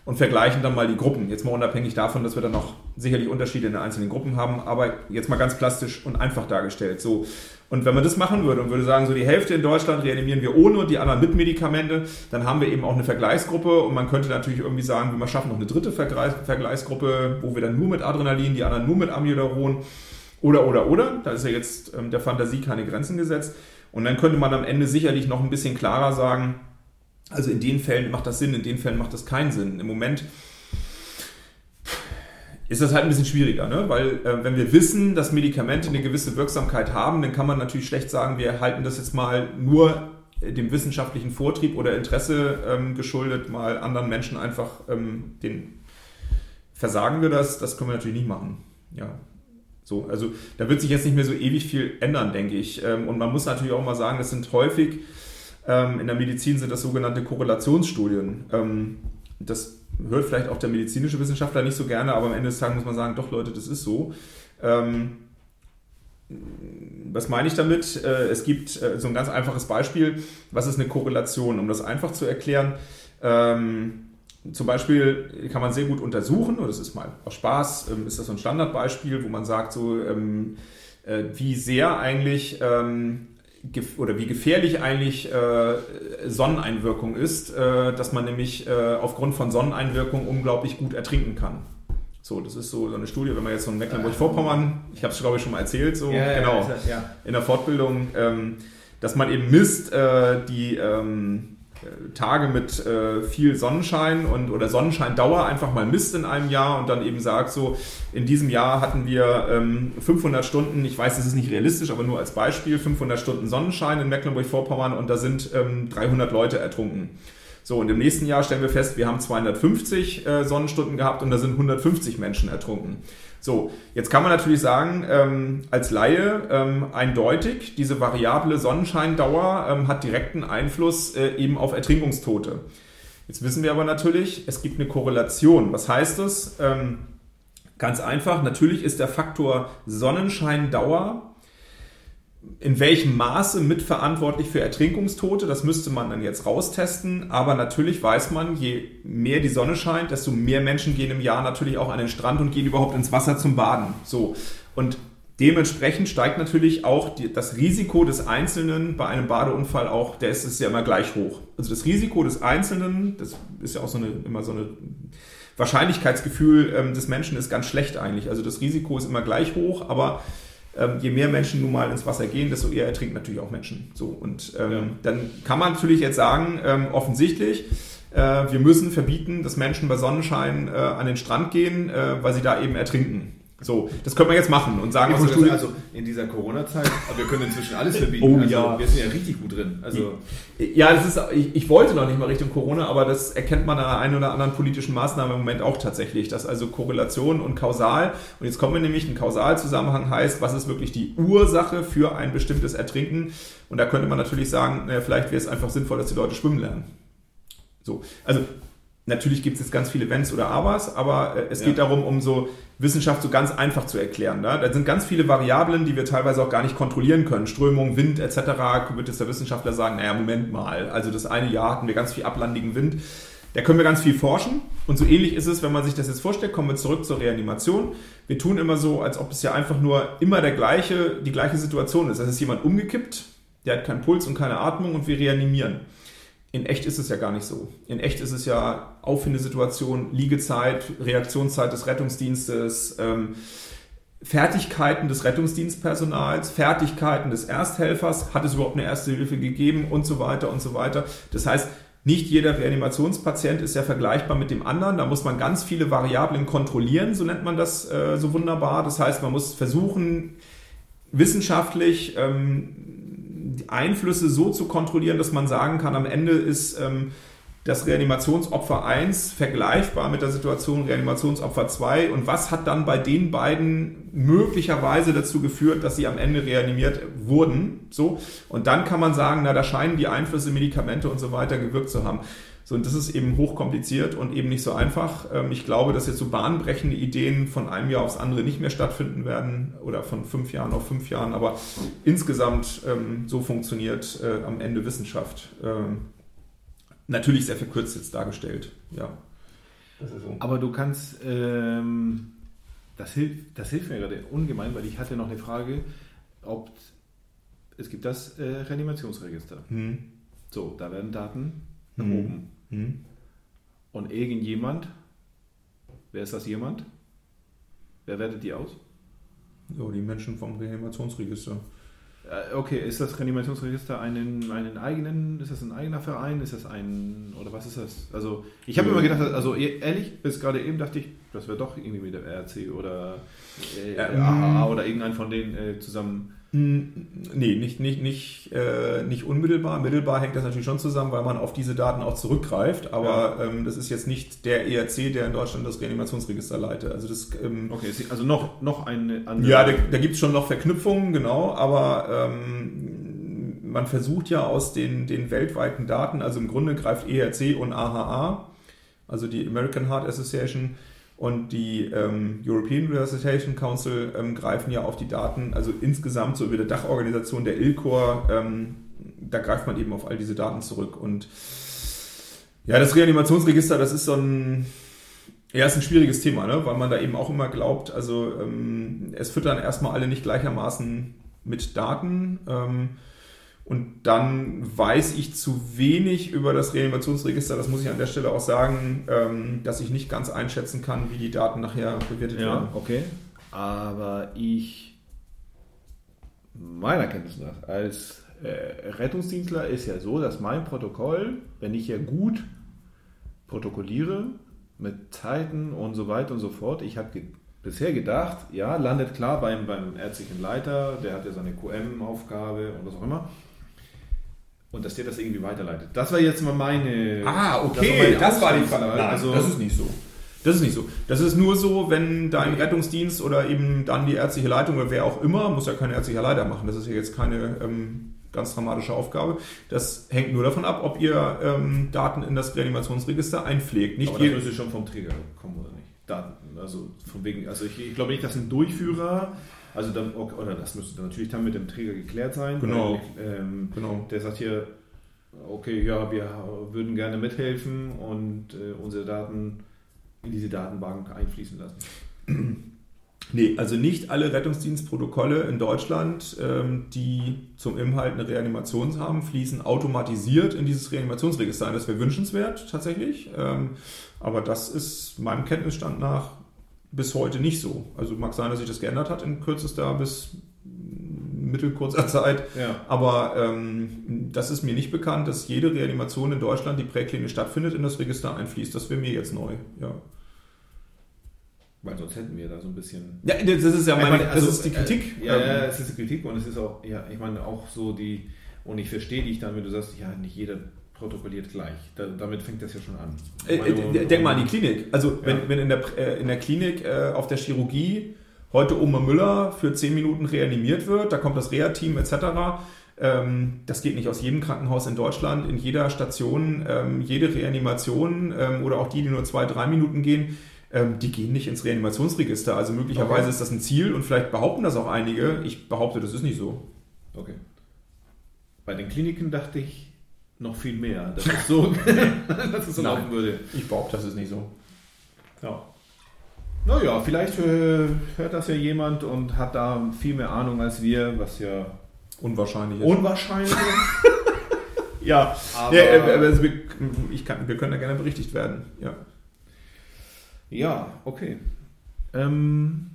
und vergleichen dann mal die Gruppen. Jetzt mal unabhängig davon, dass wir dann noch sicherlich Unterschiede in den einzelnen Gruppen haben. Aber jetzt mal ganz plastisch und einfach dargestellt. So. Und wenn man das machen würde und würde sagen, so die Hälfte in Deutschland reanimieren wir ohne und die anderen mit Medikamente, dann haben wir eben auch eine Vergleichsgruppe und man könnte natürlich irgendwie sagen, wir schaffen noch eine dritte Vergleich Vergleichsgruppe, wo wir dann nur mit Adrenalin, die anderen nur mit Amiodaron oder, oder, oder. Da ist ja jetzt ähm, der Fantasie keine Grenzen gesetzt. Und dann könnte man am Ende sicherlich noch ein bisschen klarer sagen, also in den Fällen macht das Sinn, in den Fällen macht das keinen Sinn. Im Moment ist das halt ein bisschen schwieriger, ne? weil äh, wenn wir wissen, dass Medikamente eine gewisse Wirksamkeit haben, dann kann man natürlich schlecht sagen, wir halten das jetzt mal nur äh, dem wissenschaftlichen Vortrieb oder Interesse ähm, geschuldet, mal anderen Menschen einfach ähm, den versagen wir das, das können wir natürlich nicht machen. Ja, so, also da wird sich jetzt nicht mehr so ewig viel ändern, denke ich. Ähm, und man muss natürlich auch mal sagen, das sind häufig in der Medizin sind das sogenannte Korrelationsstudien. Ähm, das hört vielleicht auch der medizinische Wissenschaftler nicht so gerne, aber am Ende des Tages muss man sagen, doch Leute, das ist so. Ähm, was meine ich damit? Äh, Es gibt äh, so ein ganz einfaches Beispiel. Was ist eine Korrelation? Um das einfach zu erklären, ähm, zum Beispiel kann man sehr gut untersuchen, oder das ist mal aus Spaß, ähm, ist das so ein Standardbeispiel, wo man sagt, so, ähm, äh, wie sehr eigentlich ähm, oder wie gefährlich eigentlich äh, Sonneneinwirkung ist, äh, dass man nämlich äh, aufgrund von Sonneneinwirkung unglaublich gut ertrinken kann. So, das ist so, so eine Studie, wenn man jetzt so in Mecklenburg-Vorpommern, ich habe es glaube ich schon mal erzählt, so Ja, ja, genau, ja, ja. in der Fortbildung, ähm, dass man eben misst äh, die ähm, äh, Tage mit äh, viel Sonnenschein und oder Sonnenscheindauer einfach mal misst in einem Jahr und dann eben sagt so, in diesem Jahr hatten wir ähm, 500 Stunden, ich weiß, das ist nicht realistisch, aber nur als Beispiel, 500 Stunden Sonnenschein in Mecklenburg-Vorpommern und da sind ähm, 300 Leute ertrunken. So, und im nächsten Jahr stellen wir fest, wir haben 250 äh, Sonnenstunden gehabt und da sind 150 Menschen ertrunken. So, jetzt kann man natürlich sagen, ähm, als Laie ähm, eindeutig, diese variable Sonnenscheindauer ähm, hat direkten Einfluss äh, eben auf Ertrinkungstote. Jetzt wissen wir aber natürlich, es gibt eine Korrelation. Was heißt das? Ähm, ganz einfach, natürlich ist der Faktor Sonnenscheindauer in welchem Maße mitverantwortlich für Ertrinkungstote, das müsste man dann jetzt raustesten. Aber natürlich weiß man, je mehr die Sonne scheint, desto mehr Menschen gehen im Jahr natürlich auch an den Strand und gehen überhaupt ins Wasser zum Baden. So. Und dementsprechend steigt natürlich auch die, das Risiko des Einzelnen bei einem Badeunfall auch, der ist es ja immer gleich hoch. Also das Risiko des Einzelnen, das ist ja auch so eine, immer so eine Wahrscheinlichkeitsgefühl ähm, des Menschen ist ganz schlecht eigentlich. Also das Risiko ist immer gleich hoch, aber ähm, je mehr Menschen nun mal ins Wasser gehen, desto eher ertrinken natürlich auch Menschen. So, und ähm, ja. dann kann man natürlich jetzt sagen, ähm, offensichtlich, äh, wir müssen verbieten, dass Menschen bei Sonnenschein äh, an den Strand gehen, äh, weil sie da eben ertrinken. So, das können wir jetzt machen und sagen, also, das, also in dieser Corona-Zeit, aber wir können inzwischen alles verbieten. Oh also, ja. Wir sind ja richtig gut drin. Also, ja, das ist, ich, ich wollte noch nicht mal Richtung Corona, aber das erkennt man an einer einen oder anderen politischen Maßnahme im Moment auch tatsächlich, dass also Korrelation und Kausal, und jetzt kommen wir nämlich, ein Kausalzusammenhang heißt, was ist wirklich die Ursache für ein bestimmtes Ertrinken? Und da könnte man natürlich sagen, naja, vielleicht wäre es einfach sinnvoll, dass die Leute schwimmen lernen. So, also Natürlich gibt es jetzt ganz viele Wenns oder Abers, aber äh, es ja. geht darum, um so Wissenschaft so ganz einfach zu erklären. Ne? Da sind ganz viele Variablen, die wir teilweise auch gar nicht kontrollieren können. Strömung, Wind etc. Wird jetzt der Wissenschaftler sagen, naja, Moment mal. Also das eine Jahr hatten wir ganz viel ablandigen Wind. Da können wir ganz viel forschen. Und so ähnlich ist es, wenn man sich das jetzt vorstellt, kommen wir zurück zur Reanimation. Wir tun immer so, als ob es ja einfach nur immer der gleiche, die gleiche Situation ist. Das ist jemand umgekippt, der hat keinen Puls und keine Atmung und wir reanimieren. In echt ist es ja gar nicht so. In echt ist es ja Auffindesituation, Liegezeit, Reaktionszeit des Rettungsdienstes, ähm, Fertigkeiten des Rettungsdienstpersonals, Fertigkeiten des Ersthelfers, hat es überhaupt eine Erste Hilfe gegeben und so weiter und so weiter. Das heißt, nicht jeder Reanimationspatient ist ja vergleichbar mit dem anderen. Da muss man ganz viele Variablen kontrollieren, so nennt man das äh, so wunderbar. Das heißt, man muss versuchen, wissenschaftlich ähm, Einflüsse so zu kontrollieren, dass man sagen kann, am Ende ist ähm, das Reanimationsopfer 1 vergleichbar mit der Situation Reanimationsopfer 2 und was hat dann bei den beiden möglicherweise dazu geführt, dass sie am Ende reanimiert wurden, so. Und dann kann man sagen, na da scheinen die Einflüsse Medikamente und so weiter gewirkt zu haben. So, und das ist eben hochkompliziert und eben nicht so einfach. Ähm, ich glaube, dass jetzt so bahnbrechende Ideen von einem Jahr aufs andere nicht mehr stattfinden werden oder von fünf Jahren auf fünf Jahren, aber insgesamt ähm, so funktioniert äh, am Ende Wissenschaft. Ähm, natürlich sehr verkürzt jetzt dargestellt, ja. So. Aber du kannst, ähm, das, hilft, das hilft mir gerade ungemein, weil ich hatte noch eine Frage, ob es gibt das äh, Reanimationsregister. Hm. So, da werden Daten erhoben. Hm. Hm. Und irgendjemand, wer ist das jemand? Wer wertet die aus? Ja, die Menschen vom Reanimationsregister. Äh, okay, ist das Reanimationsregister einen, einen eigenen, ist das ein eigener Verein, ist das ein, oder was ist das? Also, ich habe ja. immer gedacht, also e-, ehrlich, bis gerade eben dachte ich, das wäre doch irgendwie mit der RC oder äh, ähm, AHA oder irgendein von denen äh, zusammen Nee, nicht, nicht, nicht, äh, nicht unmittelbar. Mittelbar hängt das natürlich schon zusammen, weil man auf diese Daten auch zurückgreift. Aber ja. ähm, das ist jetzt nicht der ERC, der in Deutschland das Reanimationsregister leitet. Also das, ähm, okay, also noch, noch eine andere. Ja, da, da gibt es schon noch Verknüpfungen, genau. Aber ähm, man versucht ja aus den, den weltweiten Daten, also im Grunde greift ERC und AHA, also die American Heart Association, und die ähm, European Resuscitation Council ähm, greifen ja auf die Daten, also insgesamt so über der Dachorganisation der ILCOR, ähm, da greift man eben auf all diese Daten zurück. Und Ja, das Reanimationsregister, das ist so ein, ja, ist ein schwieriges Thema, ne? weil man da eben auch immer glaubt, also ähm, es füttern erstmal alle nicht gleichermaßen mit Daten. Und dann weiß ich zu wenig über das Reanimationsregister, das muss ich an der Stelle auch sagen, ähm, dass ich nicht ganz einschätzen kann, wie die Daten nachher bewertet werden. Ja, okay. Aber ich, meiner Kenntnis nach, als äh, Rettungsdienstler ist ja so, dass mein Protokoll, wenn ich ja gut protokolliere, mit Zeiten und so weiter und so fort, ich habe ge bisher gedacht, ja, landet klar beim, beim ärztlichen Leiter, der hat ja seine QM-Aufgabe und was auch immer. Und dass der das irgendwie weiterleitet. Das war jetzt mal meine. Ah, das okay, war meine das war die. Nein, Also, das ist nicht so. Das ist nicht so. Das ist nur so, wenn dein Rettungsdienst oder eben dann die ärztliche Leitung oder wer auch immer, muss ja kein ärztlicher Leiter machen. Das ist ja jetzt keine ähm, ganz dramatische Aufgabe. Das hängt nur davon ab, ob ihr ähm, Daten in das Reanimationsregister einpflegt. Nicht aber das müsste schon vom Träger kommen, oder nicht? Daten. Also von wegen, also ich, ich glaube nicht, dass ein Durchführer, also dann, oder das müsste dann natürlich dann mit dem Träger geklärt sein. Genau. Weil, ähm, genau. der sagt hier, okay, ja, wir würden gerne mithelfen und äh, unsere Daten in diese Datenbank einfließen lassen. Nee, also nicht alle Rettungsdienstprotokolle in Deutschland, ähm, die zum Inhalt eine Reanimation haben, fließen automatisiert in dieses Reanimationsregister ein. Das wäre wünschenswert tatsächlich, ähm, aber das ist meinem Kenntnisstand nach bis heute nicht so. Also mag sein, dass sich das geändert hat in kürzester bis mittelkurzer Zeit, Ja. aber ähm, das ist mir nicht bekannt, dass jede Reanimation in Deutschland, die präklinisch stattfindet, in das Register einfließt. Das wäre mir jetzt neu. Ja. Weil sonst hätten wir da so ein bisschen. Ja, das ist ja meine, also, das ist die Kritik. Äh, ja, Ähm, ja, es ist die Kritik und es ist auch, ja, ich meine auch so die, und ich verstehe dich dann, wenn du sagst, ja, nicht jeder protokolliert gleich. Da, damit fängt das ja schon an. Äh, äh, denk mal an die Klinik. Also, wenn, Ja. wenn in, der, äh, in der Klinik äh, auf der Chirurgie heute Oma Müller für 10 Minuten reanimiert wird, da kommt das Reha-Team etc. Ähm, das geht nicht aus jedem Krankenhaus in Deutschland, in jeder Station, ähm, jede Reanimation ähm, oder auch die, die nur zwei, drei Minuten gehen, ähm, die gehen nicht ins Reanimationsregister. Also möglicherweise Okay. ist das ein Ziel und vielleicht behaupten das auch einige. Ich behaupte, das ist nicht so. Okay. Bei den Kliniken dachte ich noch viel mehr, dass es so, dass es so laufen würde. Ich behaupte, das ist nicht so. Ja. Naja, vielleicht äh, hört das ja jemand und hat da viel mehr Ahnung als wir, was ja Unwahrscheinlich ist. unwahrscheinlich ist. ja, Aber, ja, äh, also wir, ich kann, wir können da gerne berichtigt werden. Ja. ja okay. Ähm,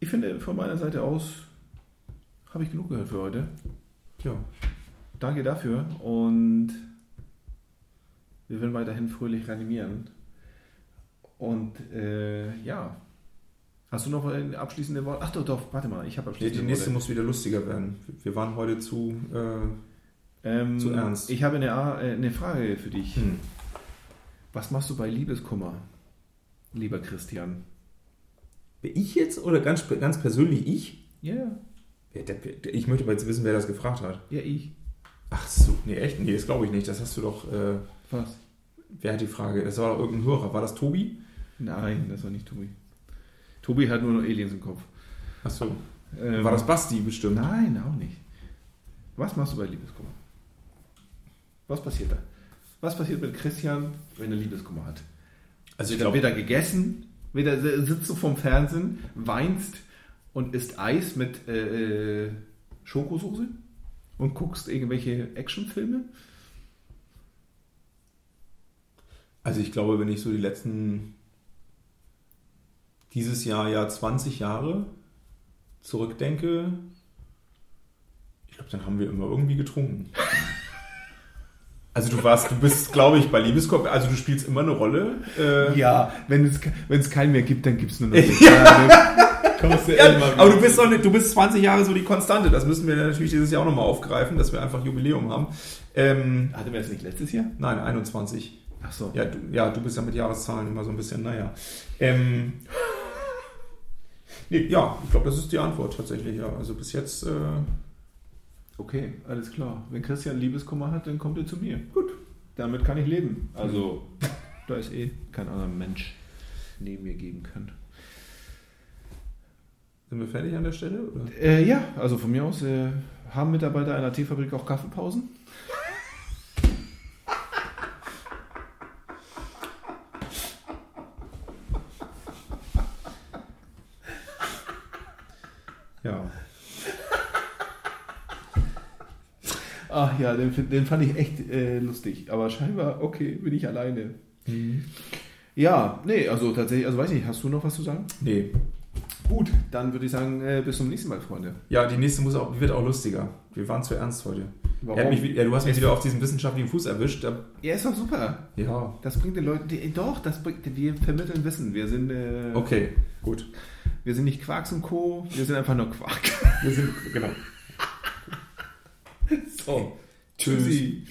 ich finde, von meiner Seite aus habe ich genug gehört für heute. Tja. Danke dafür und wir werden weiterhin fröhlich reanimieren. Und äh, ja. Hast du noch ein abschließende Wort? Ach doch, doch, warte mal, ich habe abschließende die nächste Worte. muss wieder lustiger werden. Wir waren heute zu. Äh, Ähm, zu ernst. Ich habe eine, äh, eine Frage für dich. hm. Was machst du bei Liebeskummer, lieber Christian? Ich jetzt oder ganz, ganz persönlich ich? Ja, der, ich möchte aber jetzt wissen, wer das gefragt hat. ja, ich. Ach so, nee, echt? Nee, das glaube ich nicht. Das hast du doch. Äh, Was? wer hat die Frage? Das war doch irgendein Hörer. War das Tobi? Nein, das war nicht Tobi. Tobi hat nur noch Aliens im Kopf. Ach so. Ähm, War das Basti bestimmt? Nein, auch nicht. Was machst du bei Liebeskummer? Was passiert da? Was passiert mit Christian, wenn er Liebeskummer hat? Also Wird er, wird er gegessen? Wird er, sitzt du vorm Fernsehen, weinst und isst Eis mit äh, äh, Schokosoße? Und guckst irgendwelche Actionfilme? Also ich glaube, wenn ich so die letzten dieses Jahr ja 20 Jahre zurückdenke, ich glaube, dann haben wir immer irgendwie getrunken. Also du warst, du bist, glaube ich, bei Liebeskorb, also du spielst immer eine Rolle. Äh, Ja, wenn es, wenn es keinen mehr gibt, dann gibt es nur noch Kommst du Ja, immer wieder. aber du bist, nicht, du bist 20 Jahre so die Konstante. Das müssen wir natürlich dieses Jahr auch nochmal aufgreifen, dass wir einfach Jubiläum haben. Ähm, Hatten wir das nicht letztes Jahr? nein, 21. Ach so. Ja du, ja, du bist ja mit Jahreszahlen immer so ein bisschen, naja. Ähm, nee, ja, ich glaube, das ist die Antwort tatsächlich, ja. Also bis jetzt, äh, Okay, alles klar. Wenn Christian Liebeskummer hat, dann kommt er zu mir. Gut. Damit kann ich leben. Also, da ist eh kein anderer Mensch neben mir geben kann. Sind wir fertig an der Stelle? Äh, ja, also von mir aus äh, haben Mitarbeiter einer Teefabrik auch Kaffeepausen? ja. Ach ja, den, den fand ich echt äh, lustig. Aber scheinbar, okay, bin ich alleine. Mhm. Ja, nee, also tatsächlich, also weiß nicht, hast du noch was zu sagen? Nee. Gut, dann würde ich sagen, äh, bis zum nächsten Mal, Freunde. Ja, die nächste muss auch, wird auch lustiger. Wir waren zu ernst heute. Warum? Mich, ja, du hast mich wieder auf diesem wissenschaftlichen Fuß erwischt. Ja, ist doch super. ja. Das bringt den Leuten, die, doch, das bringt, wir vermitteln Wissen. Wir sind, äh, Okay, gut. wir sind nicht Quarks und Co., wir sind einfach nur Quark. Wir sind, genau. So, Tschüss. tschüssi.